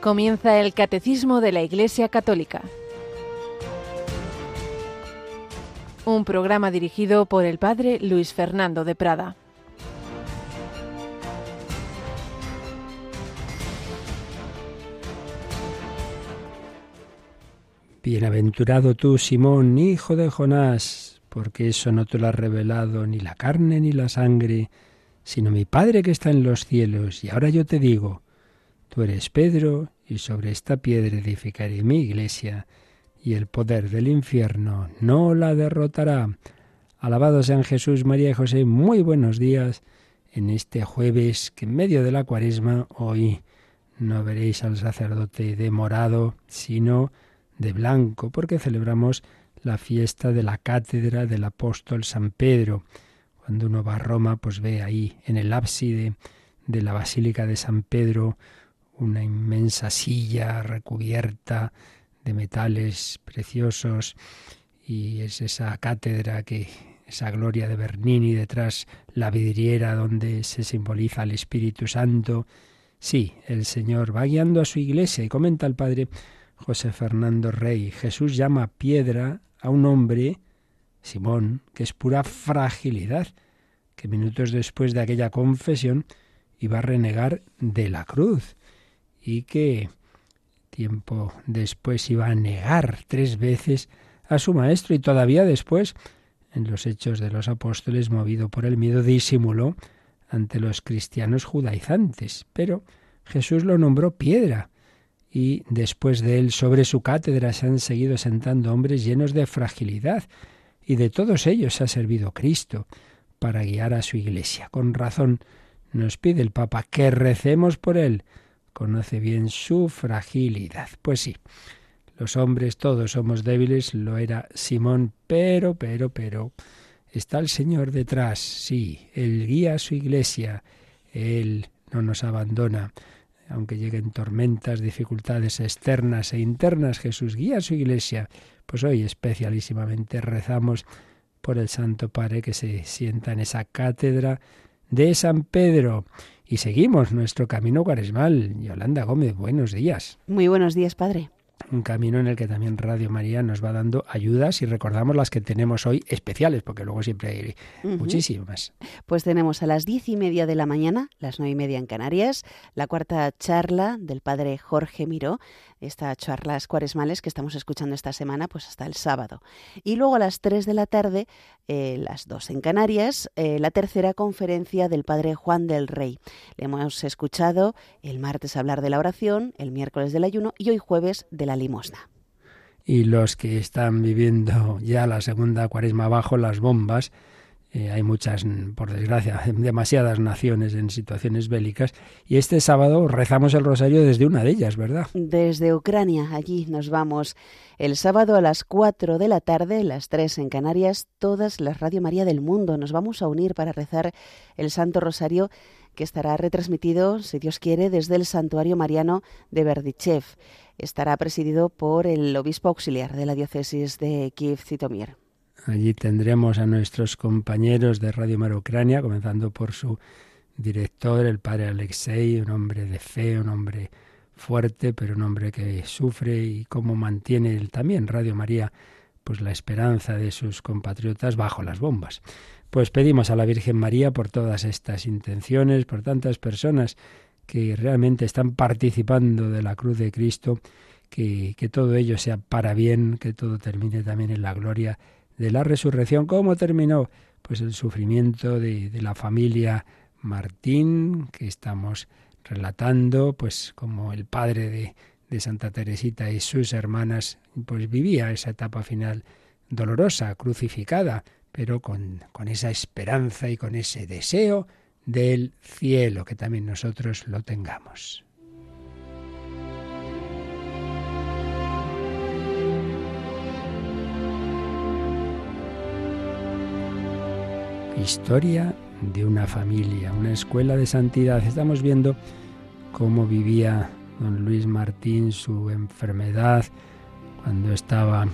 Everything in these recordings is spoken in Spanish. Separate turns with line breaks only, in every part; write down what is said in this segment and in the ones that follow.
Comienza el Catecismo de la Iglesia Católica. Un programa dirigido por el Padre Luis Fernando de Prada.
Bienaventurado tú, Simón, hijo de Jonás, porque eso no te lo ha revelado ni la carne ni la sangre, sino mi Padre que está en los cielos. Y ahora yo te digo, Tú eres Pedro, y sobre esta piedra edificaré mi iglesia, y el poder del infierno no la derrotará. Alabado sean Jesús, María y José, muy buenos días en este jueves que en medio de la cuaresma hoy no veréis al sacerdote de morado, sino de blanco, porque celebramos la fiesta de la cátedra del apóstol San Pedro. Cuando uno va a Roma, pues ve ahí en el ábside de la Basílica de San Pedro una inmensa silla recubierta de metales preciosos y es esa cátedra que esa gloria de Bernini detrás la vidriera donde se simboliza el Espíritu Santo. Sí, el Señor va guiando a su iglesia y comenta el padre José Fernando Rey, Jesús llama piedra a un hombre, Simón, que es pura fragilidad, que minutos después de aquella confesión iba a renegar de la cruz y que tiempo después iba a negar tres veces a su maestro y todavía después, en los hechos de los apóstoles, movido por el miedo, disimuló ante los cristianos judaizantes. Pero Jesús lo nombró piedra y después de él sobre su cátedra se han seguido sentando hombres llenos de fragilidad y de todos ellos ha servido Cristo para guiar a su iglesia. Con razón nos pide el Papa que recemos por él conoce bien su fragilidad. Pues sí, los hombres todos somos débiles, lo era Simón, pero, pero, pero, está el Señor detrás, sí, Él guía a su iglesia, Él no nos abandona. Aunque lleguen tormentas, dificultades externas e internas, Jesús guía a su iglesia. Pues hoy especialísimamente rezamos por el Santo Padre que se sienta en esa cátedra de San Pedro y seguimos nuestro camino cuaresmal. Yolanda Gómez, buenos días.
Muy buenos días, Padre.
Un camino en el que también Radio María nos va dando ayudas y recordamos las que tenemos hoy especiales, porque luego siempre hay muchísimas.
Pues tenemos a las diez y media de la mañana, las nueve y media en Canarias, la cuarta charla del Padre Jorge Miró estas charlas cuaresmales que estamos escuchando esta semana, pues hasta el sábado. Y luego a las 3 de la tarde, eh, las dos en Canarias, eh, la tercera conferencia del Padre Juan del Rey. Le hemos escuchado el martes hablar de la oración, el miércoles del ayuno y hoy jueves de la limosna.
Y los que están viviendo ya la segunda cuaresma bajo las bombas, eh, hay muchas, por desgracia, demasiadas naciones en situaciones bélicas. Y este sábado rezamos el rosario desde una de ellas, ¿verdad?
Desde Ucrania, allí nos vamos. El sábado a las 4 de la tarde, las 3 en Canarias, todas las Radio María del mundo nos vamos a unir para rezar el Santo Rosario que estará retransmitido, si Dios quiere, desde el Santuario Mariano de Berdichev. Estará presidido por el obispo auxiliar de la diócesis de Kiev-Zitomir.
Allí tendremos a nuestros compañeros de Radio Mar Ucrania, comenzando por su director, el padre Alexei, un hombre de fe, un hombre fuerte, pero un hombre que sufre y cómo mantiene él también Radio María, pues la esperanza de sus compatriotas bajo las bombas. Pues pedimos a la Virgen María por todas estas intenciones, por tantas personas que realmente están participando de la cruz de Cristo, que, que todo ello sea para bien, que todo termine también en la gloria de la resurrección. ¿Cómo terminó? Pues el sufrimiento de, de la familia Martín, que estamos relatando, pues como el padre de, de Santa Teresita y sus hermanas, pues vivía esa etapa final dolorosa, crucificada, pero con, con, esa esperanza y con ese deseo del cielo, que también nosotros lo tengamos. Historia de una familia, una escuela de santidad. Estamos viendo cómo vivía don Luis Martín su enfermedad cuando estaba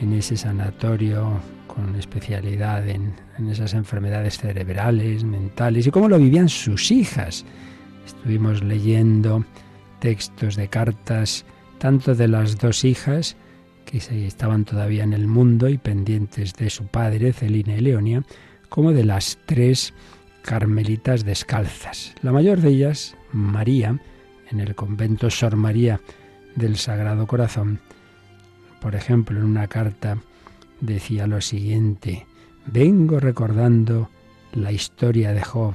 en ese sanatorio con especialidad en, esas enfermedades cerebrales, mentales, y cómo lo vivían sus hijas. Estuvimos leyendo textos de cartas tanto de las dos hijas, que estaban todavía en el mundo y pendientes de su padre, Celina y Leonia, como de las tres carmelitas descalzas. La mayor de ellas, María, en el convento Sor María del Sagrado Corazón, por ejemplo, en una carta decía lo siguiente, vengo recordando la historia de Job.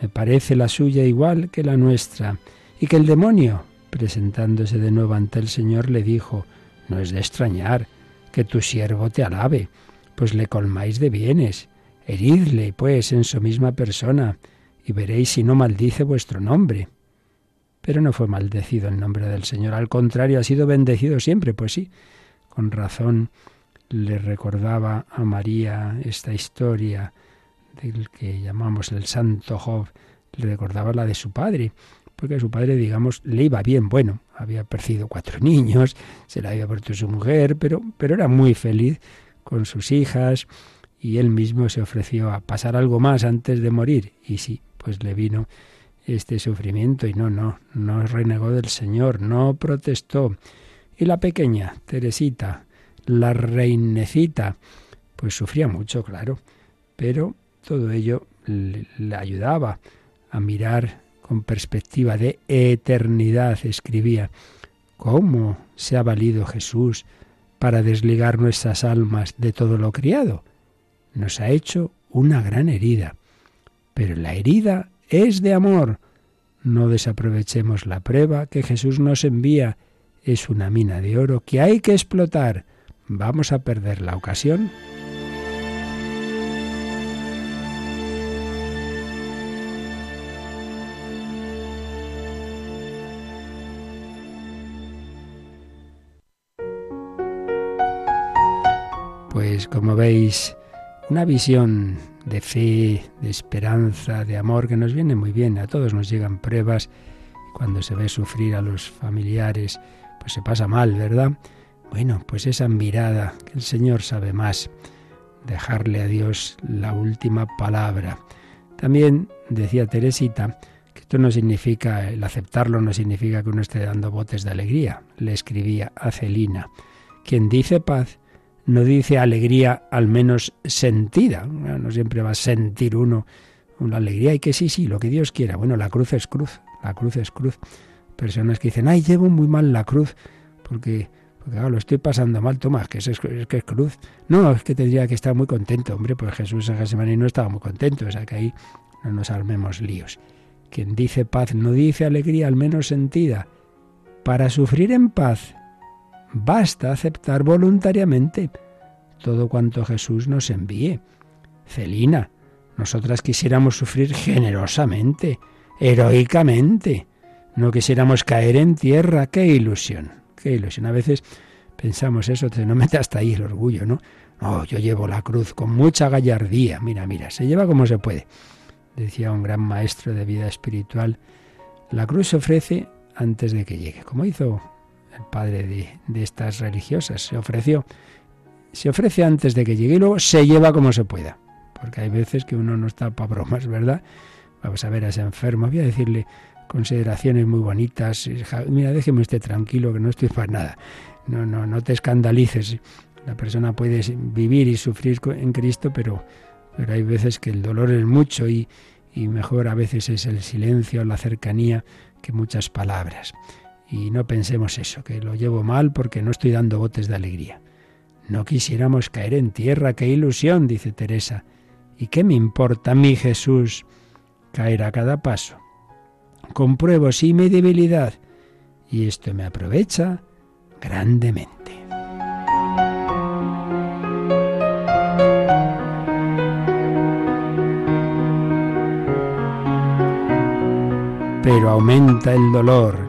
Me parece la suya igual que la nuestra, y que el demonio, presentándose de nuevo ante el Señor, le dijo, no es de extrañar que tu siervo te alabe, pues le colmáis de bienes. Heridle, pues, en su misma persona, y veréis si no maldice vuestro nombre. Pero no fue maldecido el nombre del Señor, al contrario, ha sido bendecido siempre, pues sí, con razón le recordaba a María esta historia del que llamamos el Santo Job, le recordaba la de su padre, porque su padre, digamos, le iba bien, bueno, había perdido cuatro niños, se la había puesto su mujer, pero, pero era muy feliz con sus hijas y él mismo se ofreció a pasar algo más antes de morir. Y sí, pues le vino este sufrimiento y no, no, no renegó del Señor, no protestó. Y la pequeña, Teresita, la reinecita, pues sufría mucho, claro, pero todo ello le, ayudaba a mirar con perspectiva de eternidad, escribía, ¿cómo se ha valido Jesús para desligar nuestras almas de todo lo criado? Nos ha hecho una gran herida, pero la herida es de amor. No desaprovechemos la prueba que Jesús nos envía. Es una mina de oro que hay que explotar. ¿Vamos a perder la ocasión? Pues como veis, una visión de fe, de esperanza, de amor que nos viene muy bien. A todos nos llegan pruebas. Cuando se ve sufrir a los familiares, pues se pasa mal, ¿verdad? Bueno, pues esa mirada, que el Señor sabe más, dejarle a Dios la última palabra. También decía Teresita que esto no significa, el aceptarlo no significa que uno esté dando botes de alegría. Le escribía a Celina, quien dice paz, no dice alegría al menos sentida. No siempre va a sentir uno una alegría y que sí, sí, lo que Dios quiera. Bueno, la cruz es cruz, la cruz es cruz. Personas que dicen, ay, llevo muy mal la cruz porque, porque lo estoy pasando mal, toma, que es, que es cruz. No, es que tendría que estar muy contento, hombre, pues Jesús en Getsemaní no estaba muy contento, o sea que ahí no nos armemos líos. Quien dice paz no dice alegría al menos sentida. Para sufrir en paz Basta aceptar voluntariamente todo cuanto Jesús nos envíe. Celina, nosotras quisiéramos sufrir generosamente, heroicamente. No quisiéramos caer en tierra. ¡Qué ilusión! ¡Qué ilusión! A veces pensamos eso, te no mete hasta ahí el orgullo, ¿no? No, yo llevo la cruz con mucha gallardía. Mira, mira, se lleva como se puede. Decía un gran maestro de vida espiritual, la cruz se ofrece antes de que llegue, como hizo el padre de, estas religiosas, se ofreció. Se ofrece antes de que llegue y luego se lleva como se pueda. Porque hay veces que uno no está para bromas, ¿verdad? Vamos a ver a ese enfermo, voy a decirle consideraciones muy bonitas. Mira, déjeme usted tranquilo, que no estoy para nada. No, no, no te escandalices. La persona puede vivir y sufrir en Cristo, pero, pero hay veces que el dolor es mucho y, y mejor a veces es el silencio, la cercanía, que muchas palabras. Y no pensemos eso, que lo llevo mal porque no estoy dando botes de alegría. No quisiéramos caer en tierra, qué ilusión, dice Teresa. ¿Y qué me importa a mí, Jesús, caer a cada paso? Compruebo sí mi debilidad y esto me aprovecha grandemente. Pero aumenta el dolor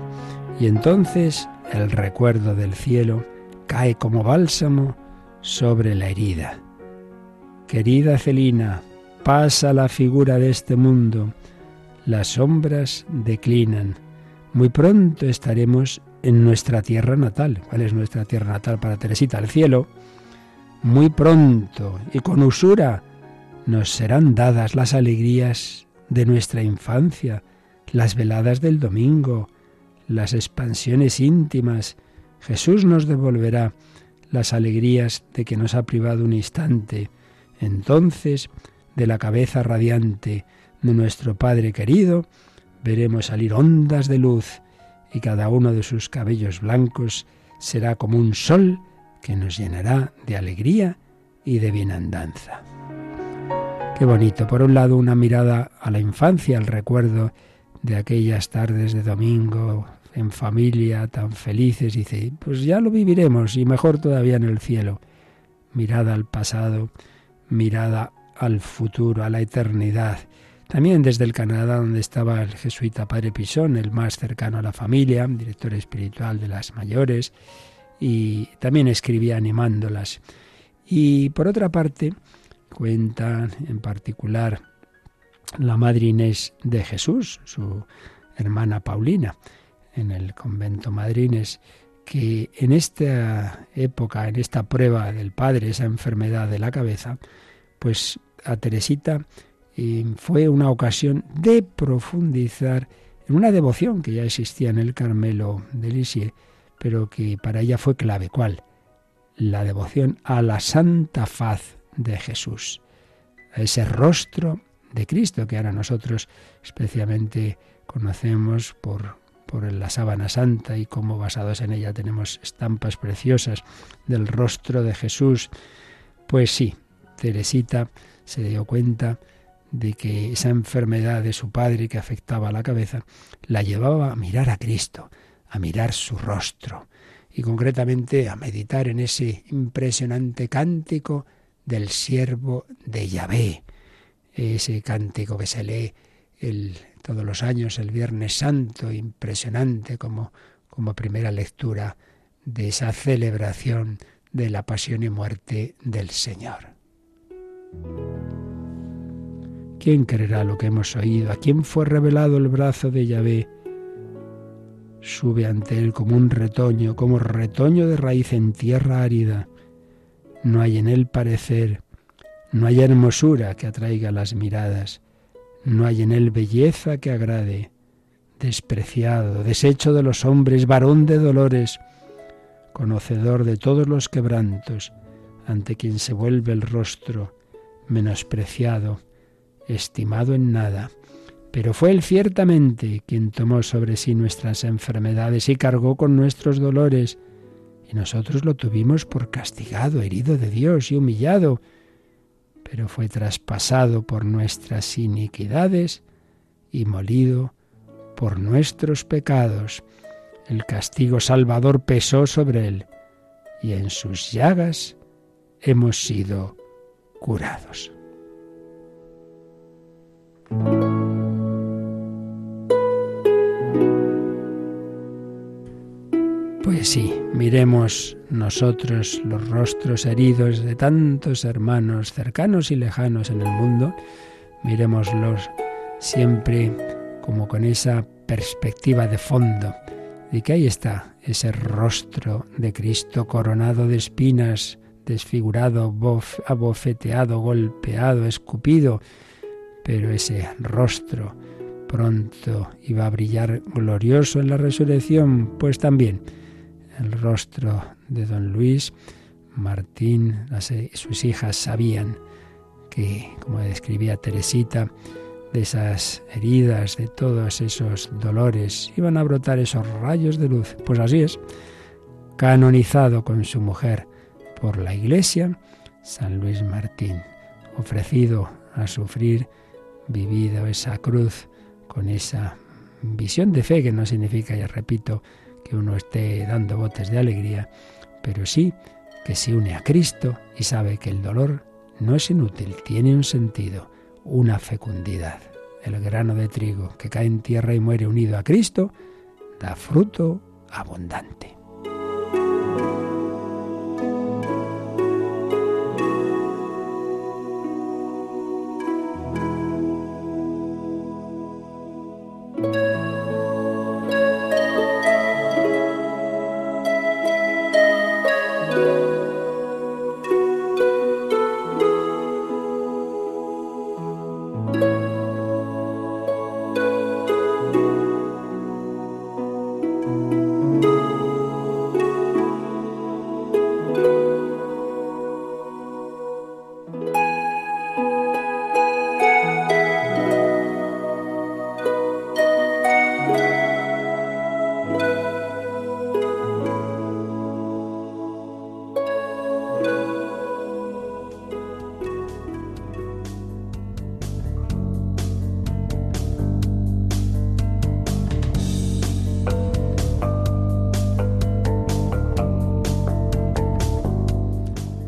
y entonces el recuerdo del cielo cae como bálsamo sobre la herida. Querida Celina, pasa la figura de este mundo, las sombras declinan. Muy pronto estaremos en nuestra tierra natal. ¿Cuál es nuestra tierra natal para Teresita? El cielo. Muy pronto y con usura nos serán dadas las alegrías de nuestra infancia, las veladas del domingo, las expansiones íntimas. Jesús nos devolverá las alegrías de que nos ha privado un instante. Entonces, de la cabeza radiante de nuestro Padre querido, veremos salir ondas de luz y cada uno de sus cabellos blancos será como un sol que nos llenará de alegría y de bienandanza. Qué bonito. Por un lado, una mirada a la infancia, al recuerdo de aquellas tardes de domingo en familia tan felices. Dice, pues ya lo viviremos y mejor todavía en el cielo. Mirada al pasado, mirada al futuro, a la eternidad. También desde el Canadá, donde estaba el jesuita Padre Pisón, el más cercano a la familia, director espiritual de las mayores, y también escribía animándolas. Y por otra parte, cuentan en particular la madre Inés de Jesús, su hermana Paulina, en el convento madrines, que en esta época, en esta prueba del padre, esa enfermedad de la cabeza, pues a Teresita eh, fue una ocasión de profundizar en una devoción que ya existía en el Carmelo de Lisieux, pero que para ella fue clave. ¿Cuál? La devoción a la santa faz de Jesús, a ese rostro de Cristo que ahora nosotros especialmente conocemos por, por la sábana santa y como basados en ella tenemos estampas preciosas del rostro de Jesús. Pues sí, Teresita se dio cuenta de que esa enfermedad de su padre que afectaba la cabeza la llevaba a mirar a Cristo, a mirar su rostro y concretamente a meditar en ese impresionante cántico del siervo de Yahvé. Ese cántico que se lee el, todos los años, el Viernes Santo, impresionante como, como primera lectura de esa celebración de la pasión y muerte del Señor. ¿Quién creerá lo que hemos oído? ¿A quién fue revelado el brazo de Yahvé? Sube ante él como un retoño, como retoño de raíz en tierra árida no hay en él parecer, no hay hermosura que atraiga las miradas, no hay en él belleza que agrade, despreciado, deshecho de los hombres, varón de dolores, conocedor de todos los quebrantos, ante quien se vuelve el rostro, menospreciado, estimado en nada. Pero fue él ciertamente quien tomó sobre sí nuestras enfermedades y cargó con nuestros dolores, y nosotros lo tuvimos por castigado, herido de Dios y humillado, pero fue traspasado por nuestras iniquidades y molido por nuestros pecados. El castigo salvador pesó sobre él, y en sus llagas hemos sido curados. Pues sí, miremos nosotros los rostros heridos de tantos hermanos cercanos y lejanos en el mundo, miremoslos siempre como con esa perspectiva de fondo, de que ahí está ese rostro de Cristo coronado de espinas, desfigurado, abofeteado, golpeado, escupido, pero ese rostro pronto iba a brillar glorioso en la resurrección, pues también el rostro de don Luis, Martín, sus hijas sabían que, como describía Teresita, de esas heridas, de todos esos dolores, iban a brotar esos rayos de luz. Pues así es, canonizado con su mujer por la Iglesia, San Luis Martín, ofrecido a sufrir, vivido esa cruz con esa visión de fe que no significa, ya repito, que uno esté dando botes de alegría, pero sí que se une a Cristo y sabe que el dolor no es inútil, tiene un sentido, una fecundidad. El grano de trigo que cae en tierra y muere unido a Cristo da fruto abundante.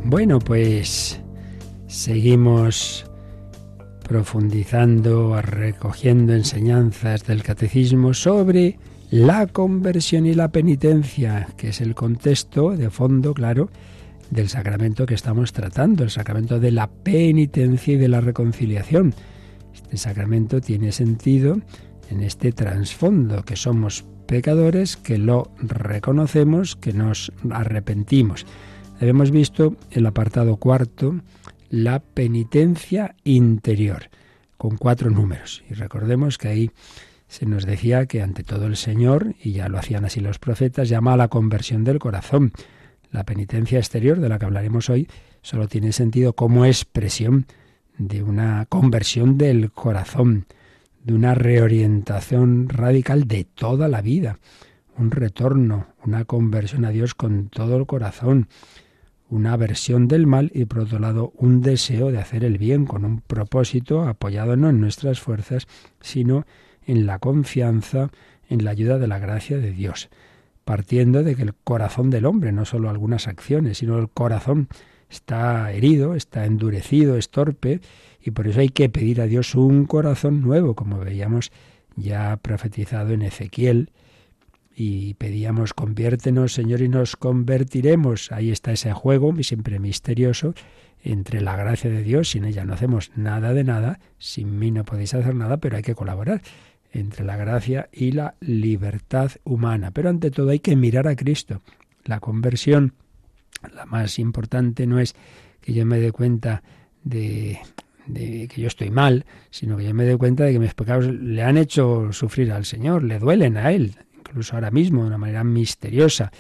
Bueno, pues seguimos profundizando, recogiendo enseñanzas del catecismo sobre la conversión y la penitencia, que es el contexto de fondo, claro, del sacramento que estamos tratando, el sacramento de la penitencia y de la reconciliación. Este sacramento tiene sentido en este trasfondo, que somos pecadores, que lo reconocemos, que nos arrepentimos. Hemos visto el apartado cuarto, la penitencia interior, con cuatro números. Y recordemos que ahí se nos decía que ante todo el Señor, y ya lo hacían así los profetas, llama a la conversión del corazón. La penitencia exterior, de la que hablaremos hoy, solo tiene sentido como expresión de una conversión del corazón, de una reorientación radical de toda la vida, un retorno, una conversión a Dios con todo el corazón, una aversión del mal y por otro lado un deseo de hacer el bien con un propósito apoyado no en nuestras fuerzas, sino en la confianza, en la ayuda de la gracia de Dios, partiendo de que el corazón del hombre, no solo algunas acciones, sino el corazón está herido, está endurecido, es torpe, y por eso hay que pedir a Dios un corazón nuevo, como veíamos ya profetizado en Ezequiel, y pedíamos conviértenos, Señor, y nos convertiremos. Ahí está ese juego, siempre misterioso, entre la gracia de Dios, sin ella no hacemos nada de nada, sin mí no podéis hacer nada, pero hay que colaborar entre la gracia y la libertad humana. Pero ante todo hay que mirar a Cristo. La conversión, la más importante, no es que yo me dé cuenta de, que yo estoy mal, sino que yo me dé cuenta de que mis pecados le han hecho sufrir al Señor, le duelen a Él, incluso ahora mismo, de una manera misteriosa,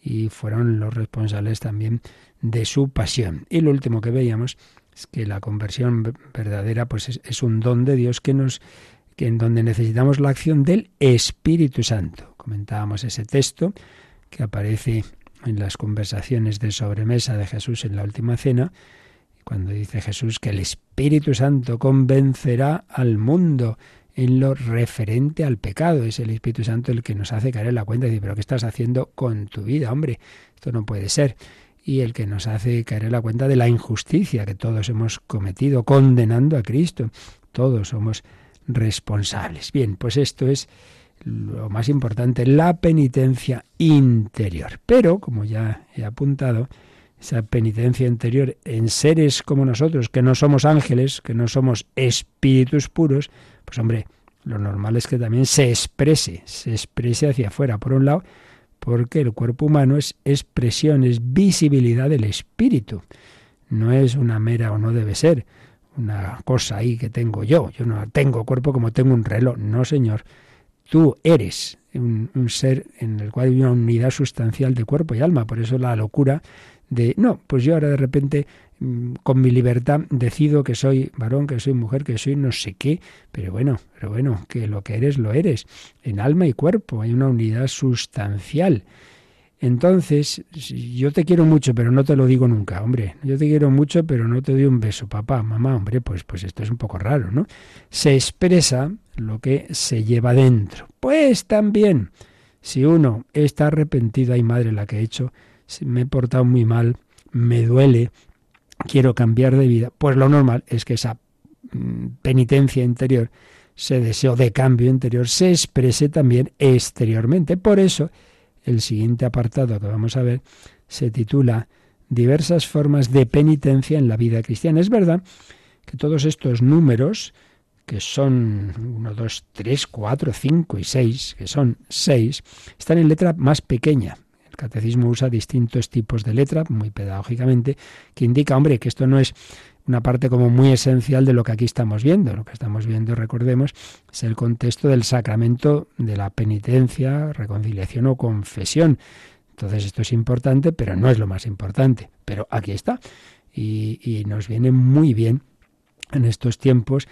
y fueron los responsables también de su pasión. Y lo último que veíamos es que la conversión verdadera pues es, un don de Dios que nos que en donde necesitamos la acción del Espíritu Santo. Comentábamos ese texto que aparece en las conversaciones de sobremesa de Jesús en la última cena, cuando dice Jesús que el Espíritu Santo convencerá al mundo en lo referente al pecado. Es el Espíritu Santo el que nos hace caer en la cuenta y decir, pero ¿qué estás haciendo con tu vida, hombre? Esto no puede ser. Y el que nos hace caer en la cuenta de la injusticia que todos hemos cometido, condenando a Cristo. Todos somos responsables. Bien, pues esto es lo más importante, la penitencia interior. Pero, como ya he apuntado, esa penitencia interior en seres como nosotros, que no somos ángeles, que no somos espíritus puros, pues hombre, lo normal es que también se exprese, se exprese hacia afuera, por un lado, porque el cuerpo humano es expresión, es visibilidad del espíritu. No es una mera o no debe ser una cosa ahí que tengo yo. Yo no tengo cuerpo como tengo un reloj. No, señor. Tú eres un, ser en el cual hay una unidad sustancial de cuerpo y alma. Por eso la locura de, no, pues yo ahora de repente mm, con mi libertad decido que soy varón, que soy mujer, que soy no sé qué, pero bueno, pero bueno, que lo que eres lo eres, en alma y cuerpo, hay una unidad sustancial. Entonces, yo te quiero mucho, pero no te lo digo nunca, hombre. Yo te quiero mucho, pero no te doy un beso, papá, mamá, hombre, pues, pues esto es un poco raro, ¿no? Se expresa lo que se lleva dentro. Pues también, si uno está arrepentido, ay madre la que he hecho, me he portado muy mal, me duele, quiero cambiar de vida, pues lo normal es que esa mm, penitencia interior, ese deseo de cambio interior, se exprese también exteriormente. Por eso, el siguiente apartado que vamos a ver se titula Diversas formas de penitencia en la vida cristiana. Es verdad que todos estos números, que son 1, 2, 3, 4, 5 y 6, que son 6, están en letra más pequeña. El catecismo usa distintos tipos de letra, muy pedagógicamente, que indica, hombre, que esto no es una parte como muy esencial de lo que aquí estamos viendo. Lo que estamos viendo, recordemos, es el contexto del sacramento de la penitencia, reconciliación o confesión. Entonces esto es importante, pero no es lo más importante. Pero aquí está. Y, nos viene muy bien en estos tiempos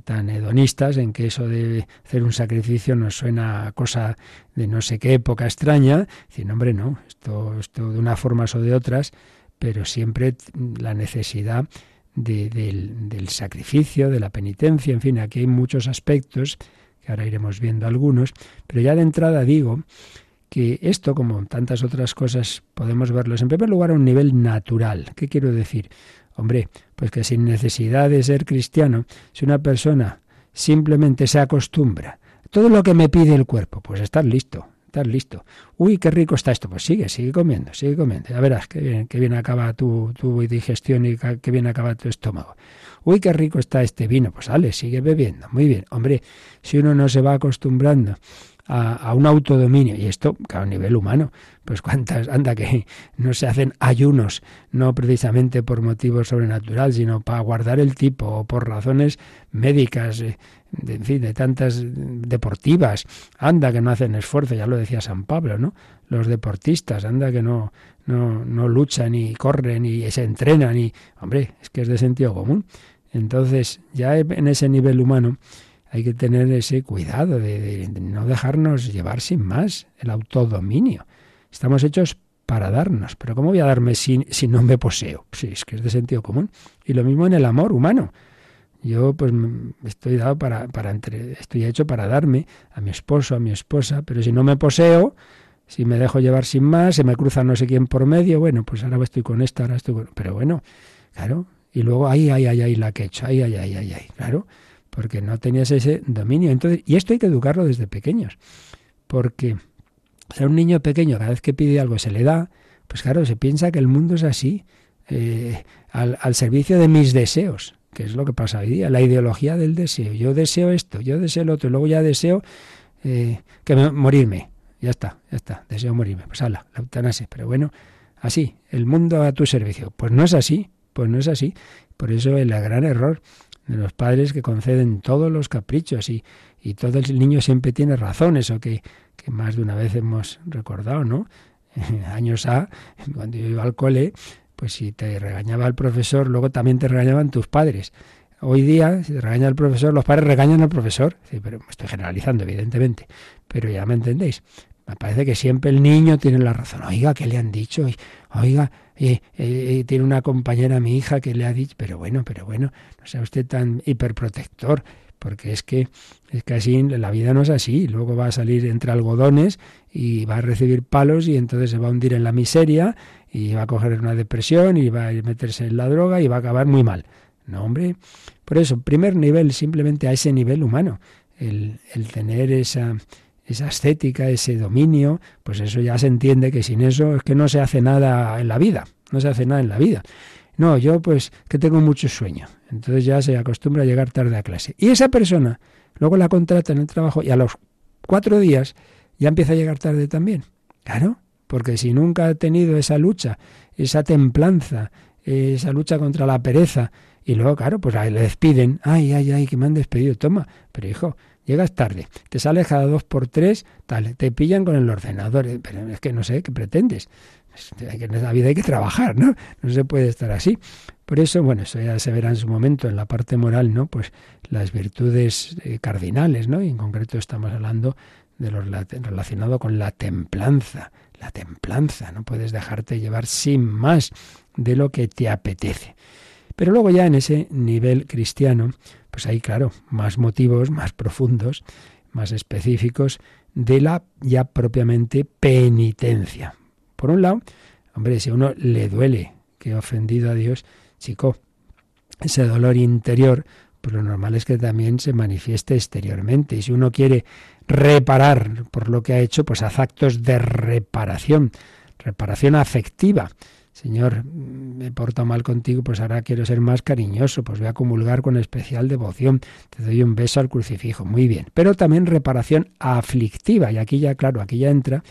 tan hedonistas en que eso de hacer un sacrificio nos suena a cosa de no sé qué época extraña. Decir, hombre, no, esto, esto de una forma o de otras, pero siempre la necesidad del, sacrificio, de la penitencia, en fin, aquí hay muchos aspectos, que ahora iremos viendo algunos, pero ya de entrada digo que esto, como tantas otras cosas, podemos verlos en primer lugar a un nivel natural. ¿Qué quiero decir? Hombre, pues que sin necesidad de ser cristiano, si una persona simplemente se acostumbra, todo lo que me pide el cuerpo, pues estar listo, estar listo. Uy, qué rico está esto, pues sigue, sigue comiendo, sigue comiendo. Ya verás qué bien, qué bien acaba tu, tu digestión y qué bien acaba tu estómago. Uy, qué rico está este vino, pues sale, sigue bebiendo. Muy bien, hombre, si uno no se va acostumbrando a, un autodominio. Y esto, a nivel humano, pues cuántas, anda que no se hacen ayunos, no precisamente por motivos sobrenaturales, sino para guardar el tipo o por razones médicas, eh, de, en fin, de tantas deportivas. Anda que no hacen esfuerzo, ya lo decía San Pablo, ¿no? Los deportistas, anda que no, no, no luchan y corren y se entrenan y, hombre, es que es de sentido común. Entonces, ya en ese nivel humano, hay que tener ese cuidado de, no dejarnos llevar sin más, el autodominio. Estamos hechos para darnos, pero ¿cómo voy a darme si, si no me poseo? Sí, es que es de sentido común. Y lo mismo en el amor humano. Yo pues estoy dado para, para entre, estoy hecho para darme a mi esposo, a mi esposa, pero si no me poseo, si me dejo llevar sin más, se me cruza no sé quién por medio, bueno, pues ahora estoy con esta, ahora estoy con... Pero bueno, claro, y luego ay, ay, ay, ay, la que he hecho, ay, ay, ay, ay, claro porque no tenías ese dominio. Entonces, y esto hay que educarlo desde pequeños, porque a un niño pequeño cada vez que pide algo se le da, pues claro, se piensa que el mundo es así, eh, al, servicio de mis deseos, que es lo que pasa hoy día, la ideología del deseo. Yo deseo esto, yo deseo lo otro, y luego ya deseo eh, que morirme. Ya está, ya está, deseo morirme. Pues ala, la eutanasia. Pero bueno, así, el mundo a tu servicio. Pues no es así, pues no es así. Por eso el gran error de los padres que conceden todos los caprichos y, y todo el niño siempre tiene razón, eso que, que más de una vez hemos recordado, ¿no? Años A, cuando yo iba al cole, pues si te regañaba el profesor, luego también te regañaban tus padres. Hoy día, si te regaña el profesor, los padres regañan al profesor. Sí, pero estoy generalizando, evidentemente. Pero ya me entendéis. Me parece que siempre el niño tiene la razón. Oiga, ¿qué le han dicho? Oiga, eh, eh, tiene una compañera, mi hija, que le ha dicho, pero bueno, pero bueno, no sea usted tan hiperprotector, porque es que es que así la vida no es así. Luego va a salir entre algodones y va a recibir palos y entonces se va a hundir en la miseria y va a coger una depresión y va a meterse en la droga y va a acabar muy mal. No, hombre. Por eso, primer nivel, simplemente a ese nivel humano, el, el tener esa esa estética, ese dominio, pues eso ya se entiende que sin eso es que no se hace nada en la vida, no se hace nada en la vida. No, yo pues que tengo mucho sueño, entonces ya se acostumbra a llegar tarde a clase. Y esa persona luego la contrata en el trabajo y a los cuatro días ya empieza a llegar tarde también. Claro, porque si nunca ha tenido esa lucha, esa templanza, esa lucha contra la pereza, y luego, claro, pues le despiden, ay, ay, ay, que me han despedido, toma, pero hijo, llegas tarde, te sales cada dos por tres, tal, te pillan con el ordenador, eh, pero es que no sé, ¿qué pretendes? En la vida hay que trabajar, ¿no? No se puede estar así. Por eso, bueno, eso ya se verá en su momento en la parte moral, ¿no? Pues las virtudes eh, cardinales, ¿no? Y en concreto estamos hablando de lo relacionado con la templanza. La templanza, no puedes dejarte llevar sin más de lo que te apetece. Pero luego ya en ese nivel cristiano, pues hay, claro, más motivos, más profundos, más específicos de la ya propiamente penitencia. Por un lado, hombre, si a uno le duele que ha ofendido a Dios, chico, ese dolor interior, pues lo normal es que también se manifieste exteriormente. Y si uno quiere reparar por lo que ha hecho, pues haz actos de reparación, reparación afectiva. Señor, me porto mal contigo, pues ahora quiero ser más cariñoso, pues voy a comulgar con especial devoción, te doy un beso al crucifijo, muy bien. Pero también reparación aflictiva, y aquí ya, claro, aquí ya entra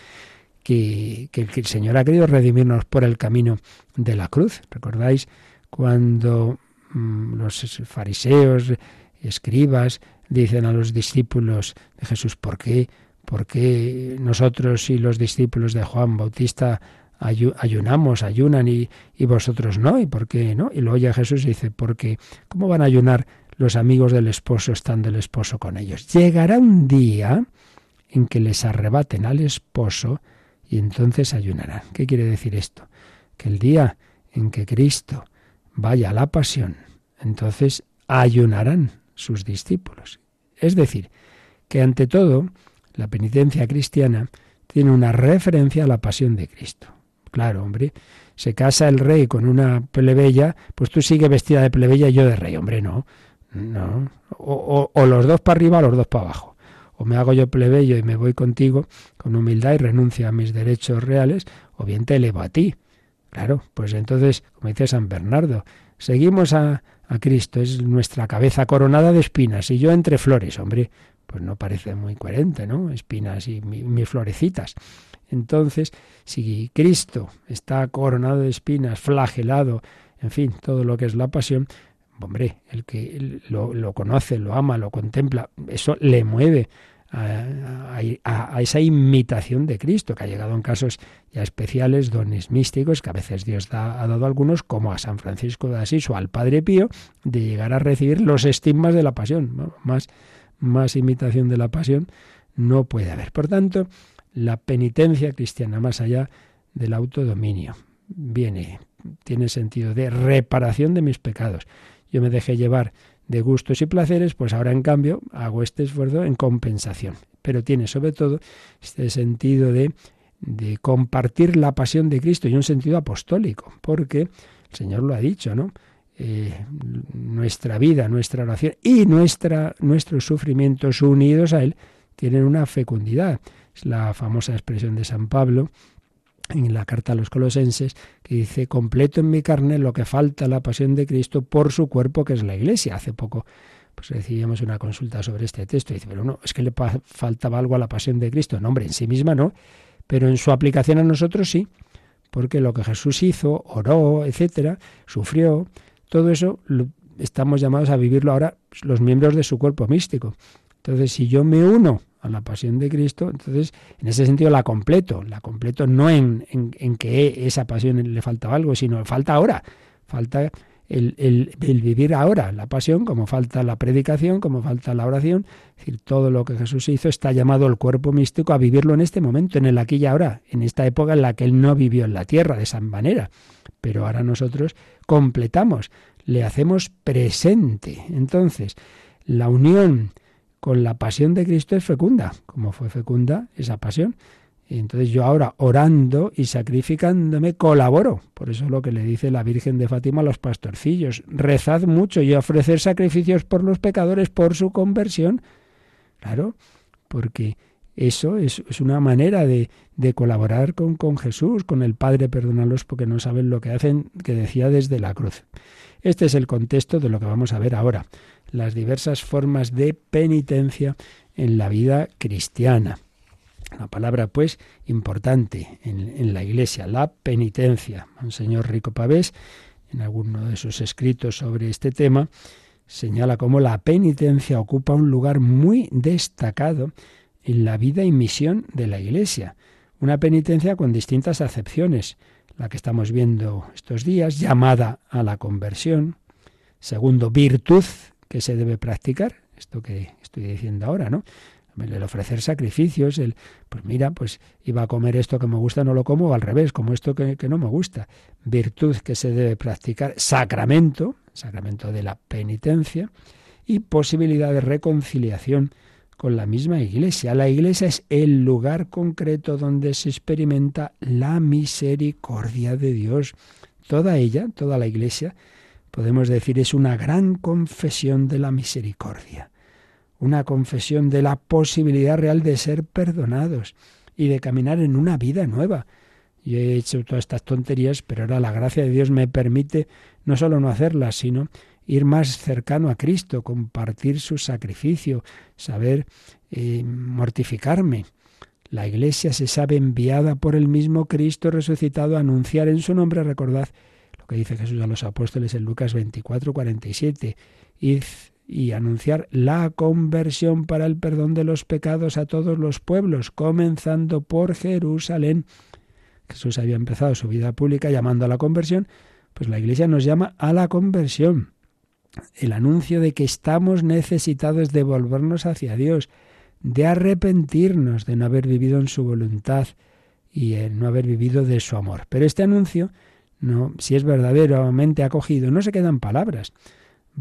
que, que, el Señor ha querido redimirnos por el camino de la cruz. ¿Recordáis cuando mm, los fariseos, escribas, dicen a los discípulos de Jesús, ¿por qué? ¿Por qué nosotros y los discípulos de Juan Bautista ayunamos, ayunan y, y, vosotros no, ¿y por qué no? Y luego ya Jesús dice, porque ¿cómo van a ayunar los amigos del esposo estando el esposo con ellos? Llegará un día en que les arrebaten al esposo y entonces ayunarán. ¿Qué quiere decir esto? Que el día en que Cristo vaya a la pasión, entonces ayunarán sus discípulos. Es decir, que ante todo, la penitencia cristiana tiene una referencia a la pasión de Cristo. Claro, hombre, se casa el rey con una plebeya, pues tú sigues vestida de plebeya y yo de rey, hombre, no. No. O, o los dos para arriba o los dos para abajo. O me hago yo plebeyo y me voy contigo con humildad y renuncio a mis derechos reales, o bien te elevo a ti. Claro, pues entonces, como dice San Bernardo, seguimos a, a Cristo, es nuestra cabeza coronada de espinas y yo entre flores, hombre, pues no parece muy coherente, ¿no? Espinas y mis florecitas. Entonces, si Cristo está coronado de espinas, flagelado, en fin, todo lo que es la pasión, hombre, el que lo, conoce, lo ama, lo contempla, eso le mueve a, esa imitación de Cristo, que ha llegado en casos ya especiales, dones místicos, que a veces Dios ha dado a algunos, como a San Francisco de Asís o al Padre Pío, de llegar a recibir los estigmas de la pasión. Más, más imitación de la pasión no puede haber. Por tanto, la penitencia cristiana, más allá del autodominio, viene, tiene sentido de reparación de mis pecados. Yo me dejé llevar de gustos y placeres, pues ahora en cambio hago este esfuerzo en compensación. Pero tiene sobre todo este sentido de, de compartir la pasión de Cristo y un sentido apostólico, porque el Señor lo ha dicho, ¿no? Eh, nuestra vida, nuestra oración y nuestros sufrimientos unidos a Él tienen una fecundidad. Es la famosa expresión de San Pablo en la carta a los colosenses, que dice, completo en mi carne lo que falta la pasión de Cristo por su cuerpo, que es la iglesia. Hace poco pues recibíamos una consulta sobre este texto y dice, pero no, es que le faltaba algo a la pasión de Cristo. No, hombre, en sí misma no, pero en su aplicación a nosotros sí, porque lo que Jesús hizo, oró, etcétera, sufrió, todo eso estamos llamados a vivirlo ahora los miembros de su cuerpo místico. Entonces, si yo me uno a la pasión de Cristo, entonces en ese sentido la completo, la completo no en, en, que esa pasión le falta algo, sino falta ahora, falta el, el, vivir ahora la pasión, como falta la predicación, como falta la oración, es decir, todo lo que Jesús hizo está llamado el cuerpo místico a vivirlo en este momento, en el aquí y ahora, en esta época en la que Él no vivió en la tierra de esa manera, pero ahora nosotros completamos, le hacemos presente. Entonces, la unión con la pasión de Cristo es fecunda, como fue fecunda esa pasión. Y entonces yo ahora, orando y sacrificándome, colaboro. Por eso es lo que le dice la Virgen de Fátima a los pastorcillos. Rezad mucho y ofrecer sacrificios por los pecadores por su conversión. Claro, porque eso es, una manera de, de colaborar con, con, Jesús, con el Padre, perdónalos porque no saben lo que hacen, que decía desde la cruz. Este es el contexto de lo que vamos a ver ahora las diversas formas de penitencia en la vida cristiana. Una palabra, pues, importante en, la Iglesia, la penitencia. Monseñor Rico Pavés, en alguno de sus escritos sobre este tema, señala cómo la penitencia ocupa un lugar muy destacado en la vida y misión de la Iglesia. Una penitencia con distintas acepciones, la que estamos viendo estos días, llamada a la conversión. Segundo, virtud que se debe practicar, esto que estoy diciendo ahora, ¿no? El ofrecer sacrificios, el, pues mira, pues iba a comer esto que me gusta, no lo como, o al revés, como esto que, que no me gusta. Virtud que se debe practicar, sacramento, sacramento de la penitencia, y posibilidad de reconciliación con la misma iglesia. La iglesia es el lugar concreto donde se experimenta la misericordia de Dios. Toda ella, toda la iglesia, podemos decir, es una gran confesión de la misericordia, una confesión de la posibilidad real de ser perdonados y de caminar en una vida nueva. Yo he hecho todas estas tonterías, pero ahora la gracia de Dios me permite no solo no hacerlas, sino ir más cercano a Cristo, compartir su sacrificio, saber eh, mortificarme. La Iglesia se sabe enviada por el mismo Cristo resucitado a anunciar en su nombre, recordad, que dice Jesús a los apóstoles en Lucas 24, 47. Id y anunciar la conversión para el perdón de los pecados a todos los pueblos, comenzando por Jerusalén. Jesús había empezado su vida pública llamando a la conversión, pues la Iglesia nos llama a la conversión. El anuncio de que estamos necesitados de volvernos hacia Dios, de arrepentirnos de no haber vivido en su voluntad y en no haber vivido de su amor. Pero este anuncio no, si es verdaderamente acogido, no se quedan palabras.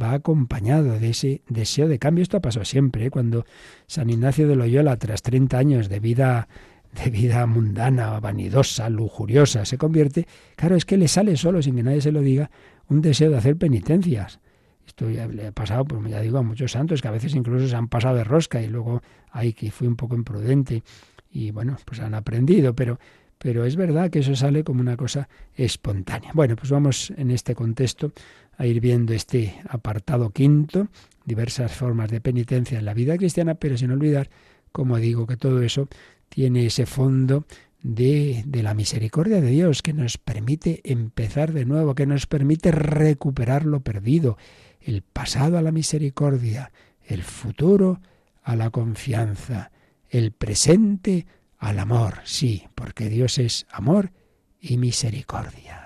Va acompañado de ese deseo de cambio. Esto ha pasado siempre. ¿eh? Cuando San Ignacio de Loyola, tras 30 años de vida de vida mundana, vanidosa, lujuriosa, se convierte, claro, es que le sale solo, sin que nadie se lo diga, un deseo de hacer penitencias. Esto ya le ha pasado, pues ya digo, a muchos santos que a veces incluso se han pasado de rosca y luego, ay, que fui un poco imprudente y bueno, pues han aprendido, pero, pero es verdad que eso sale como una cosa espontánea. Bueno, pues vamos en este contexto a ir viendo este apartado quinto, diversas formas de penitencia en la vida cristiana, pero sin olvidar, como digo, que todo eso tiene ese fondo de, de, la misericordia de Dios que nos permite empezar de nuevo, que nos permite recuperar lo perdido, el pasado a la misericordia, el futuro a la confianza, el presente al amor, sí, porque Dios es amor y misericordia.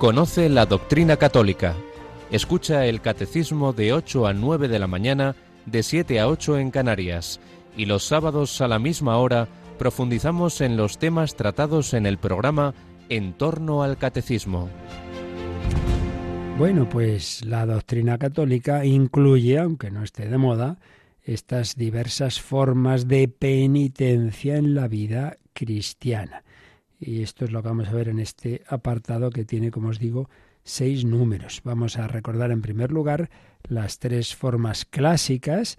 Conoce la doctrina católica. Escucha el catecismo de 8 a 9 de la mañana, de 7 a 8 en Canarias. Y los sábados a la misma hora profundizamos en los temas tratados en el programa En torno al catecismo.
Bueno, pues la doctrina católica incluye, aunque no esté de moda, estas diversas formas de penitencia en la vida cristiana. Y esto es lo que vamos a ver en este apartado que tiene, como os digo, seis números. Vamos a recordar en primer lugar las tres formas clásicas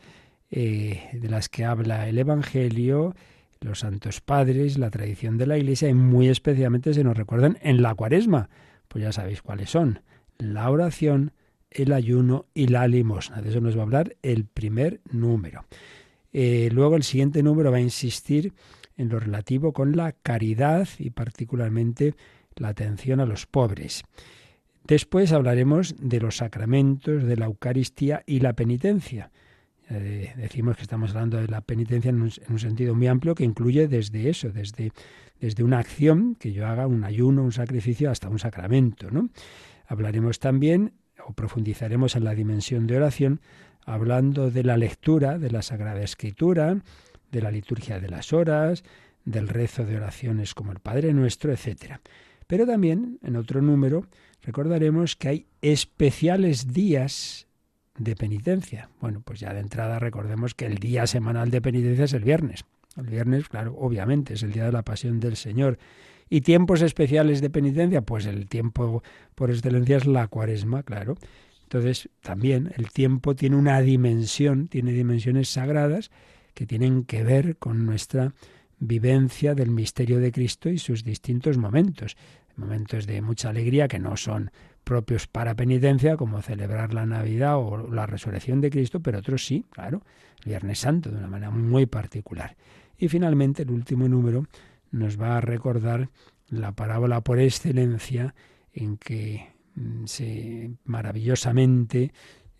eh, de las que habla el Evangelio, los santos padres, la tradición de la Iglesia y muy especialmente se nos recuerdan en la cuaresma. Pues ya sabéis cuáles son. La oración, el ayuno y la limosna. De eso nos va a hablar el primer número. Eh, luego el siguiente número va a insistir en lo relativo con la caridad y particularmente la atención a los pobres. Después hablaremos de los sacramentos, de la Eucaristía y la penitencia. decimos que estamos hablando de la penitencia en un, sentido muy amplio que incluye desde eso, desde, desde una acción que yo haga, un ayuno, un sacrificio, hasta un sacramento. ¿no? Hablaremos también o profundizaremos en la dimensión de oración hablando de la lectura de la Sagrada Escritura, de la liturgia de las horas, del rezo de oraciones como el Padre Nuestro, etc. Pero también, en otro número, recordaremos que hay especiales días de penitencia. Bueno, pues ya de entrada recordemos que el día semanal de penitencia es el viernes. El viernes, claro, obviamente es el día de la pasión del Señor. ¿Y tiempos especiales de penitencia? Pues el tiempo por excelencia es la cuaresma, claro. Entonces, también el tiempo tiene una dimensión, tiene dimensiones sagradas que tienen que ver con nuestra vivencia del misterio de Cristo y sus distintos momentos. Momentos de mucha alegría que no son propios para penitencia, como celebrar la Navidad o la resurrección de Cristo, pero otros sí, claro, el Viernes Santo, de una manera muy particular. Y finalmente, el último número nos va a recordar la parábola por excelencia en que mm, se maravillosamente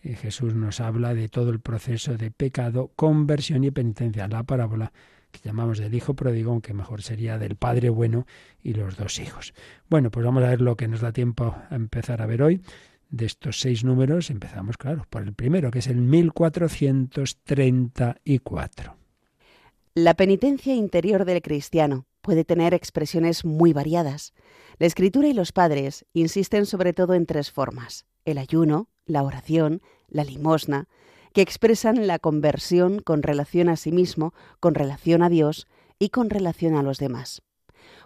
Jesús nos habla de todo el proceso de pecado, conversión y penitencia. La parábola que llamamos del hijo pródigo, aunque mejor sería del padre bueno y los dos hijos. Bueno, pues vamos a ver lo que nos da tiempo a empezar a ver hoy. De estos seis números empezamos, claro, por el primero, que es el 1434.
La penitencia interior del cristiano puede tener expresiones muy variadas. La escritura y los padres insisten sobre todo en tres formas, el ayuno, la oración, la limosna, que expresan la conversión con relación a sí mismo, con relación a Dios y con relación a los demás.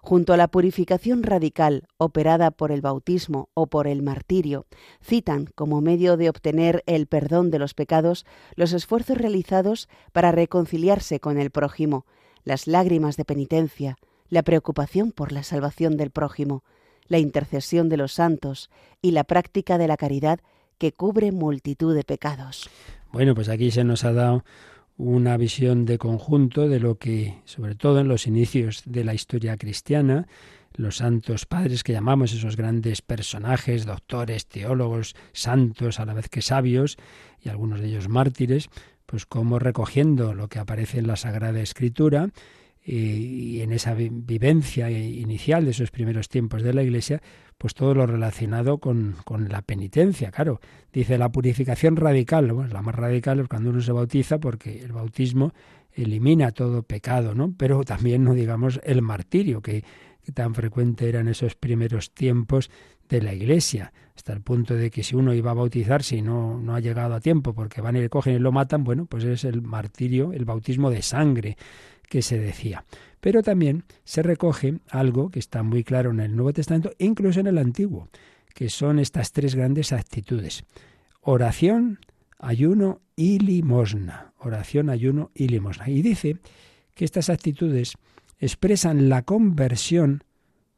Junto a la purificación radical operada por el bautismo o por el martirio, citan como medio de obtener el perdón de los pecados los esfuerzos realizados para reconciliarse con el prójimo, las lágrimas de penitencia, la preocupación por la salvación del prójimo, la intercesión de los santos y la práctica de la caridad que cubre multitud de pecados.
Bueno, pues aquí se nos ha dado una visión de conjunto de lo que, sobre todo en los inicios de la historia cristiana, los santos padres que llamamos esos grandes personajes, doctores, teólogos, santos, a la vez que sabios, y algunos de ellos mártires, pues como recogiendo lo que aparece en la Sagrada Escritura, y en esa vivencia inicial de esos primeros tiempos de la Iglesia, pues todo lo relacionado con, con la penitencia, claro. Dice la purificación radical, bueno, la más radical es cuando uno se bautiza, porque el bautismo elimina todo pecado, ¿no? Pero también, no digamos, el martirio, que, tan frecuente era en esos primeros tiempos de la Iglesia, hasta el punto de que si uno iba a bautizarse y no, no ha llegado a tiempo porque van y le cogen y lo matan, bueno, pues es el martirio, el bautismo de sangre que se decía. Pero también se recoge algo que está muy claro en el Nuevo Testamento, incluso en el Antiguo, que son estas tres grandes actitudes. Oración, ayuno y limosna. Oración, ayuno y limosna. Y dice que estas actitudes expresan la conversión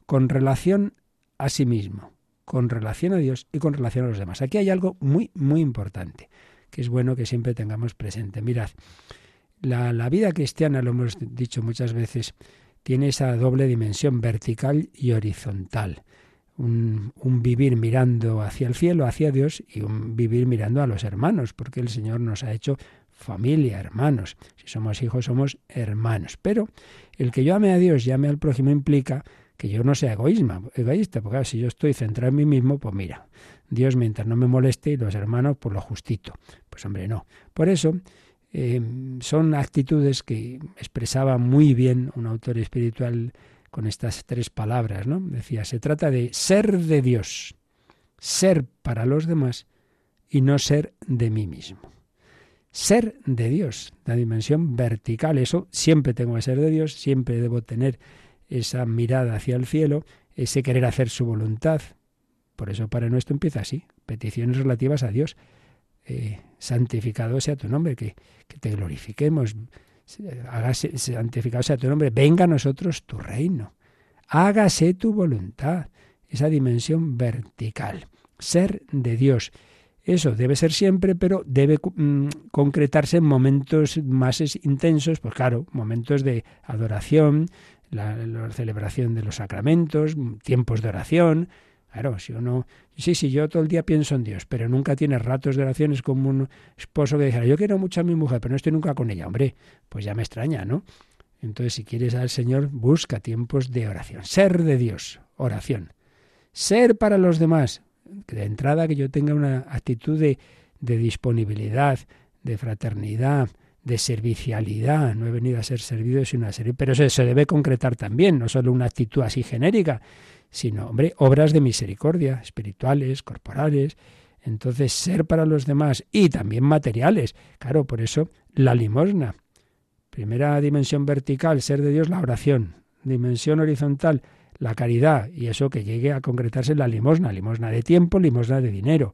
con relación a sí mismo, con relación a Dios y con relación a los demás. Aquí hay algo muy, muy importante, que es bueno que siempre tengamos presente. Mirad, la, la vida cristiana, lo hemos dicho muchas veces, tiene esa doble dimensión vertical y horizontal. Un, un, vivir mirando hacia el cielo, hacia Dios, y un vivir mirando a los hermanos, porque el Señor nos ha hecho familia, hermanos. Si somos hijos, somos hermanos. Pero el que yo ame a Dios y ame al prójimo implica que yo no sea egoísta, porque si yo estoy centrado en mí mismo, pues mira, Dios mientras no me moleste y los hermanos, por pues lo justito. Pues hombre, no. Por eso, eh, son actitudes que expresaba muy bien un autor espiritual con estas tres palabras, ¿no? Decía, se trata de ser de Dios, ser para los demás y no ser de mí mismo. Ser de Dios, la dimensión vertical, eso siempre tengo que ser de Dios, siempre debo tener esa mirada hacia el cielo, ese querer hacer su voluntad. Por eso para nuestro empieza así, peticiones relativas a Dios. Eh, santificado sea tu nombre, que, que te glorifiquemos, hágase, santificado sea tu nombre, venga a nosotros tu reino, hágase tu voluntad, esa dimensión vertical, ser de Dios. Eso debe ser siempre, pero debe mm, concretarse en momentos más intensos, pues claro, momentos de adoración, la celebración de los sacramentos, tiempos de oración, Claro, si uno, sí, sí, yo todo el día pienso en Dios, pero nunca tiene ratos de oraciones como un esposo que dijera, yo quiero mucho a mi mujer, pero no estoy nunca con ella. Hombre, pues ya me extraña, ¿no? Entonces, si quieres al Señor, busca tiempos de oración. Ser de Dios, oración. Ser para los demás, de entrada que yo tenga una actitud de disponibilidad, de fraternidad, de servicialidad. No he venido a ser servido sino a servir. Pero eso se debe concretar también, no solo una actitud así genérica, sino, hombre, obras de misericordia, espirituales, corporales. Entonces, ser para los demás y también materiales. Claro, por eso la limosna. Primera dimensión vertical, ser de Dios, la oración. Dimensión horizontal, la caridad. Y eso que llegue a concretarse en la limosna. Limosna de tiempo, limosna de dinero.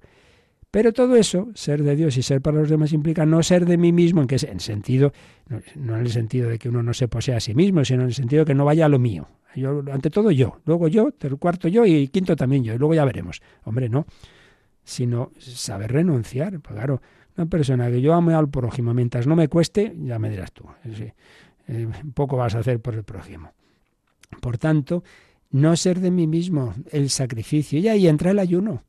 Pero todo eso, ser de Dios y ser para los demás, implica no ser de mí mismo, en que en sentido, no, en el sentido de que uno no se posea a sí mismo, sino en el sentido de que no vaya a lo mío. Yo, ante todo yo, luego yo, el cuarto yo y quinto también yo, y luego ya veremos. Hombre, no. Sino saber renunciar. Pues claro, una persona que yo ame al prójimo mientras no me cueste, ya me dirás tú. Eh, poco vas a hacer por el prójimo. Por tanto, no ser de mí mismo, el sacrificio. Y ahí entra el ayuno.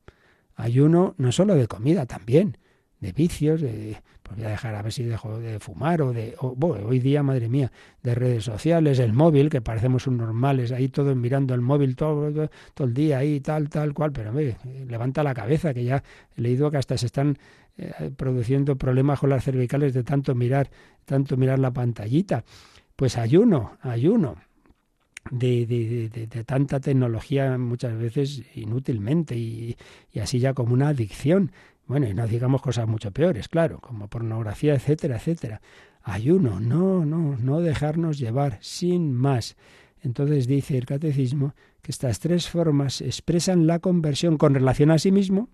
Ayuno no solo de comida, también de vicios, de, pues voy a dejar a ver si dejo de fumar o de, hoy día, madre mía, de redes sociales, el móvil, que parecemos un normales, ahí todos mirando el móvil todo, todo, el día, ahí tal, tal cual, pero levanta la cabeza, que ya he leído que hasta se están eh, produciendo problemas con las cervicales de tanto mirar, tanto mirar la pantallita. Pues ayuno, ayuno de, de, de, tanta tecnología muchas veces inútilmente y, y, así ya como una adicción. Bueno, y no digamos cosas mucho peores, claro, como pornografía, etcétera, etcétera. Ayuno, no, no, no dejarnos llevar, sin más. Entonces dice el catecismo que estas tres formas expresan la conversión con relación a sí mismo,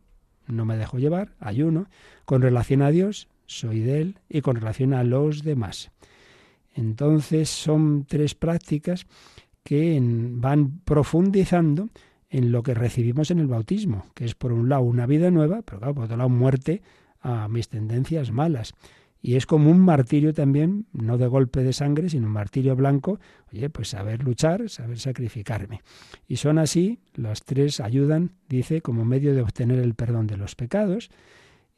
no me dejo llevar, ayuno, con relación a Dios, soy de Él, y con relación a los demás. Entonces son tres prácticas que van profundizando en lo que recibimos en el bautismo, que es por un lado una vida nueva, pero claro, por otro lado muerte a mis tendencias malas. Y es como un martirio también, no de golpe de sangre, sino un martirio blanco, oye, pues saber luchar, saber sacrificarme. Y son así, las tres ayudan, dice, como medio de obtener el perdón de los pecados.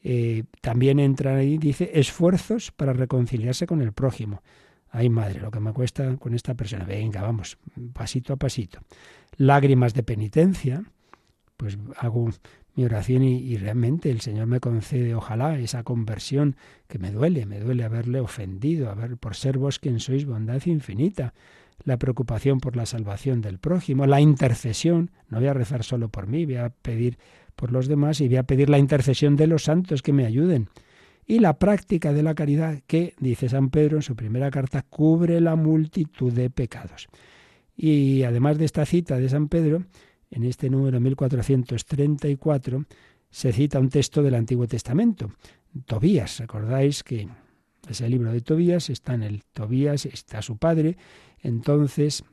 Eh, también entra ahí, dice, esfuerzos para reconciliarse con el prójimo. Ay, madre, lo que me cuesta con esta persona. Venga, vamos, pasito a pasito. Lágrimas de penitencia, pues hago mi oración y, realmente el Señor me concede, ojalá, esa conversión que me duele, me duele haberle ofendido, haber, por ser vos quien sois bondad infinita. La preocupación por la salvación del prójimo, la intercesión. No voy a rezar solo por mí, voy a pedir por los demás y voy a pedir la intercesión de los santos que me ayuden y la práctica de la caridad que, dice San Pedro en su primera carta, cubre la multitud de pecados. Y además de esta cita de San Pedro, en este número 1434 se cita un texto del Antiguo Testamento. Tobías, recordáis que ese libro de Tobías está en el Tobías, está su padre, entonces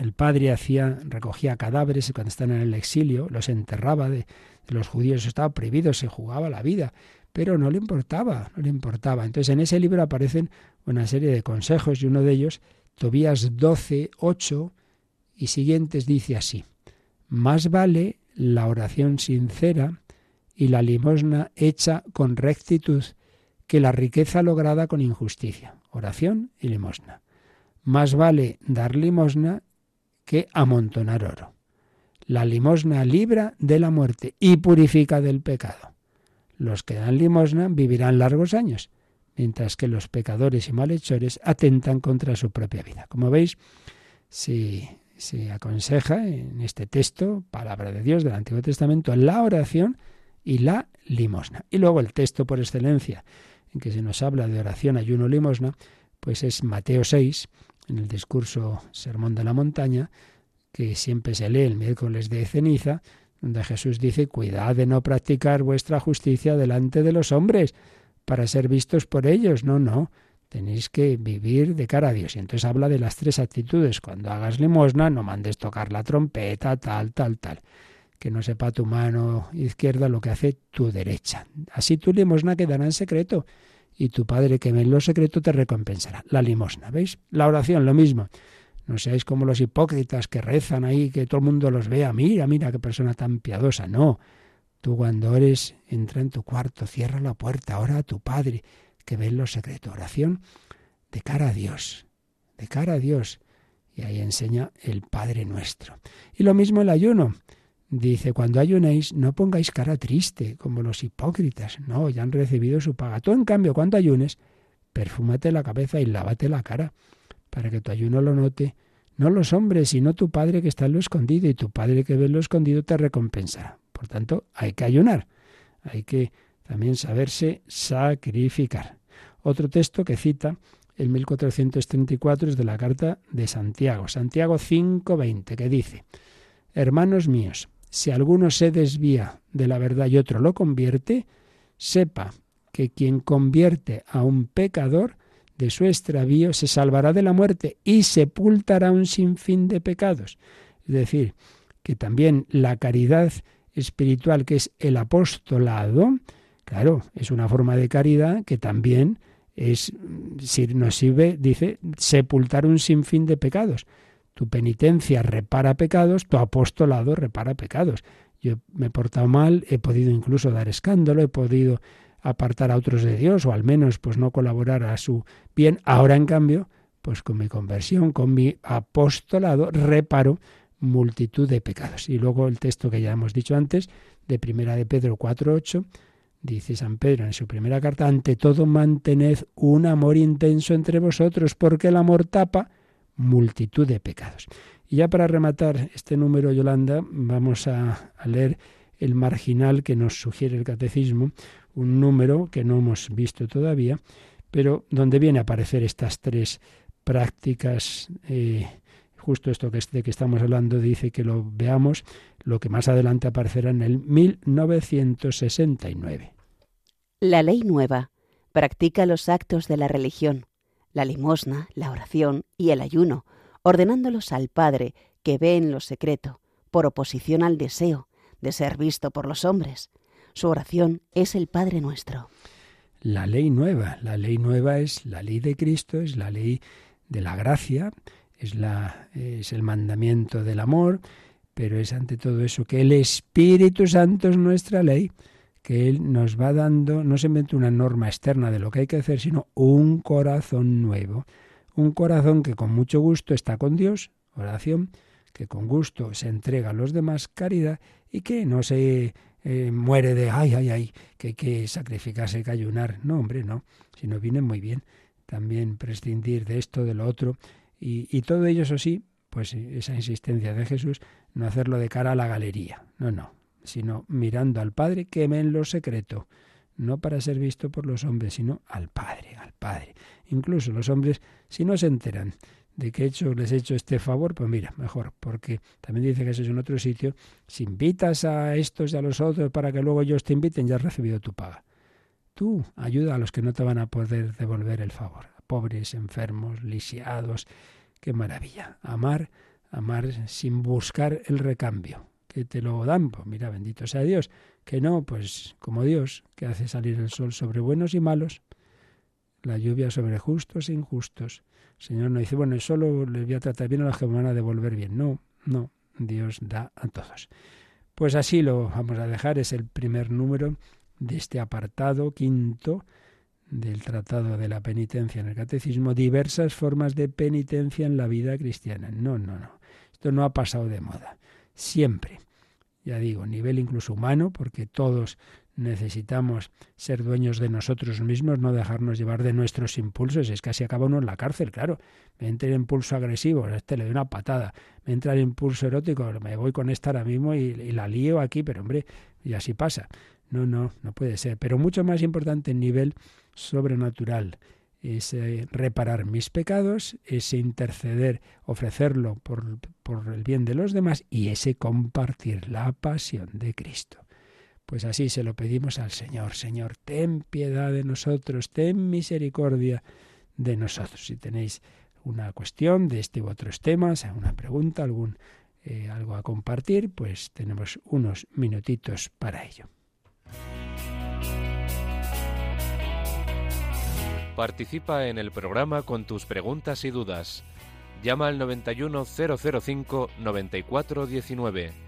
el padre hacía, recogía cadáveres cuando están en el exilio, los enterraba de, de los judíos, estaba prohibido, se jugaba la vida pero no le importaba, no le importaba. Entonces en ese libro aparecen una serie de consejos y uno de ellos, Tobías 12, 8 y siguientes, dice así, más vale la oración sincera y la limosna hecha con rectitud que la riqueza lograda con injusticia. Oración y limosna. Más vale dar limosna que amontonar oro. La limosna libra de la muerte y purifica del pecado. Los que dan limosna vivirán largos años, mientras que los pecadores y malhechores atentan contra su propia vida. Como veis, se, se aconseja en este texto, palabra de Dios del Antiguo Testamento, la oración y la limosna. Y luego el texto por excelencia en que se nos habla de oración, ayuno, limosna, pues es Mateo 6, en el discurso Sermón de la Montaña, que siempre se lee el miércoles de ceniza, donde Jesús dice, cuidad de no practicar vuestra justicia delante de los hombres para ser vistos por ellos. No, no, tenéis que vivir de cara a Dios. Y entonces habla de las tres actitudes. Cuando hagas limosna, no mandes tocar la trompeta, tal, tal, tal. Que no sepa tu mano izquierda lo que hace tu derecha. Así tu limosna quedará en secreto y tu Padre que ve en lo secreto te recompensará. La limosna, ¿veis? La oración, lo mismo. No seáis como los hipócritas que rezan ahí, que todo el mundo los vea. Mira, mira qué persona tan piadosa. No. Tú cuando eres, entra en tu cuarto, cierra la puerta, ora a tu Padre, que ve en lo secreto. Oración de cara a Dios, de cara a Dios. Y ahí enseña el Padre nuestro. Y lo mismo el ayuno. Dice, cuando ayunéis, no pongáis cara triste, como los hipócritas. No, ya han recibido su paga. Tú, en cambio, cuando ayunes, perfúmate la cabeza y lávate la cara, para que tu ayuno lo note, no los hombres, sino tu Padre que está en lo escondido, y tu Padre que ve en lo escondido te recompensará. Por tanto, hay que ayunar, hay que también saberse sacrificar. Otro texto que cita el 1434 es de la carta de Santiago, Santiago 5:20, que dice, Hermanos míos, si alguno se desvía de la verdad y otro lo convierte, sepa que quien convierte a un pecador de su extravío se salvará de la muerte y sepultará un sinfín de pecados. Es decir, que también la caridad espiritual, que es el apostolado, claro, es una forma de caridad que también es, si nos sirve, dice, sepultar un sinfín de pecados. Tu penitencia repara pecados, tu apostolado repara pecados. Yo me he portado mal, he podido incluso dar escándalo, he podido apartar a otros de Dios o al menos pues no colaborar a su bien. Ahora en cambio, pues con mi conversión, con mi apostolado, reparo multitud de pecados. Y luego el texto que ya hemos dicho antes, de Primera de Pedro 4.8, dice San Pedro en su primera carta, ante todo mantened un amor intenso entre vosotros, porque el amor tapa multitud de pecados. Y ya para rematar este número, Yolanda, vamos a, leer el marginal que nos sugiere el catecismo, un número que no hemos visto todavía, pero donde viene a aparecer estas tres prácticas, eh, justo esto que, de que estamos hablando dice que lo veamos, lo que más adelante aparecerá en el 1969.
La ley nueva practica los actos de la religión, la limosna, la oración y el ayuno, ordenándolos al Padre que ve en lo secreto, por oposición al deseo de ser visto por los hombres. Su oración es el Padre nuestro.
La ley nueva, la ley nueva es la ley de Cristo, es la ley de la gracia, es, la, es el mandamiento del amor, pero es ante todo eso que el Espíritu Santo es nuestra ley que Él nos va dando, no simplemente una norma externa de lo que hay que hacer, sino un corazón nuevo. Un corazón que con mucho gusto está con Dios, oración, que con gusto se entrega a los demás, caridad, y que no se eh, muere de, ay, ay, ay, que hay que sacrificarse, que ayunar. No, hombre, no, sino viene muy bien también prescindir de esto, de lo otro, y, y todo ello, eso sí, pues esa insistencia de Jesús, no hacerlo de cara a la galería. No, no, sino mirando al Padre que en lo secreto, no para ser visto por los hombres, sino al Padre, al Padre. Incluso los hombres, si no se enteran de que hecho, les he hecho este favor, pues mira, mejor, porque también dice que eso es en otro sitio, si invitas a estos y a los otros para que luego ellos te inviten, ya has recibido tu paga. Tú ayuda a los que no te van a poder devolver el favor, pobres, enfermos, lisiados, qué maravilla. Amar, amar sin buscar el recambio que te lo dan, pues mira, bendito sea Dios. Que no, pues como Dios, que hace salir el sol sobre buenos y malos, la lluvia sobre justos e injustos. El Señor no dice, bueno, solo les voy a tratar bien a los que me van a devolver bien. No, no, Dios da a todos. Pues así lo vamos a dejar, es el primer número de este apartado quinto del Tratado de la Penitencia en el Catecismo, diversas formas de penitencia en la vida cristiana. No, no, no. Esto no ha pasado de moda siempre. Ya digo, nivel incluso humano, porque todos necesitamos ser dueños de nosotros mismos, no dejarnos llevar de nuestros impulsos. Es que así acaba uno en la cárcel, claro. Me entra el impulso agresivo, a este le doy una patada. Me entra el impulso erótico, me voy con esta ahora mismo y, la lío aquí, pero hombre, y así pasa. No, no, no puede ser. Pero mucho más importante el nivel sobrenatural es reparar mis pecados, ese interceder, ofrecerlo por, por el bien de los demás y ese compartir la pasión de Cristo. Pues así se lo pedimos al Señor. Señor, ten piedad de nosotros, ten misericordia de nosotros. Si tenéis una cuestión de este u otros temas, una pregunta, algún eh, algo a compartir, pues tenemos unos minutitos para ello.
Participa en el programa con tus preguntas y dudas. Llama al 91005 9419.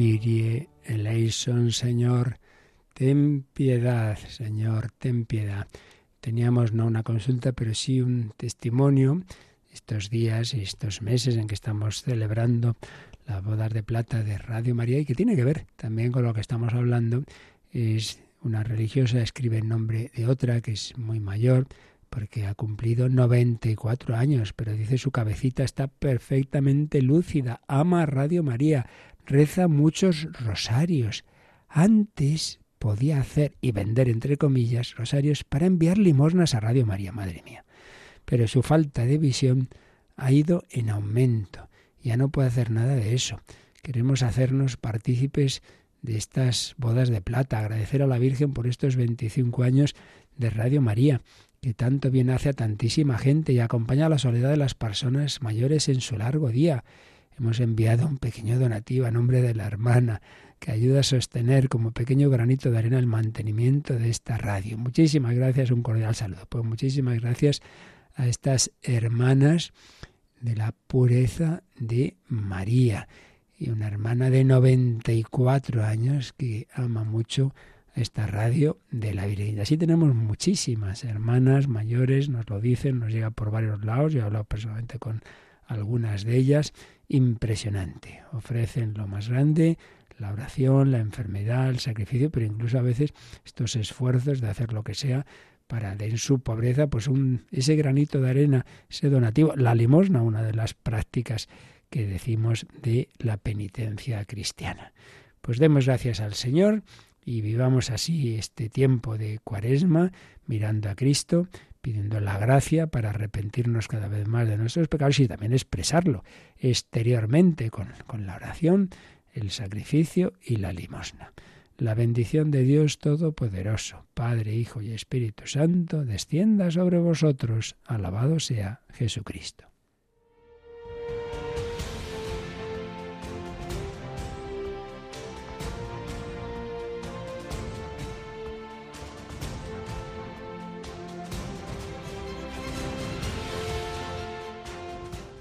Kyrie eleison, Señor, ten piedad, Señor, ten piedad. Teníamos no una consulta, pero sí un testimonio estos días y estos meses en que estamos celebrando las bodas de plata de Radio María y que tiene que ver también con lo que estamos hablando. Es una religiosa, escribe en nombre de otra que es muy mayor, porque ha cumplido 94 años, pero dice su cabecita está perfectamente lúcida, ama a Radio María, reza muchos rosarios. Antes podía hacer y vender, entre comillas, rosarios para enviar limosnas a Radio María, madre mía. Pero su falta de visión ha ido en aumento. Ya no puede hacer nada de eso. Queremos hacernos partícipes de estas bodas de plata, agradecer a la Virgen por estos 25 años de Radio María, que tanto bien hace a tantísima gente y acompaña a la soledad de las personas mayores en su largo día. Hemos enviado un pequeño donativo a nombre de la hermana que ayuda a sostener como pequeño granito de arena el mantenimiento de esta radio. Muchísimas gracias, un cordial saludo. Pues muchísimas gracias a estas hermanas de la pureza de María y una hermana de 94 años que ama mucho esta radio de la Virgen. Así tenemos muchísimas hermanas mayores, nos lo dicen, nos llega por varios lados, yo he hablado personalmente con algunas de ellas, impresionante. Ofrecen lo más grande, la oración, la enfermedad, el sacrificio, pero incluso a veces estos esfuerzos de hacer lo que sea para de en su pobreza, pues un, ese granito de arena, ese donativo, la limosna, una de las prácticas que decimos de la penitencia cristiana. Pues demos gracias al Señor y vivamos así este tiempo de cuaresma, mirando a Cristo, pidiendo la gracia para arrepentirnos cada vez más de nuestros pecados y también expresarlo exteriormente con, con la oración, el sacrificio y la limosna. La bendición de Dios Todopoderoso, Padre, Hijo y Espíritu Santo, descienda sobre vosotros. Alabado sea Jesucristo.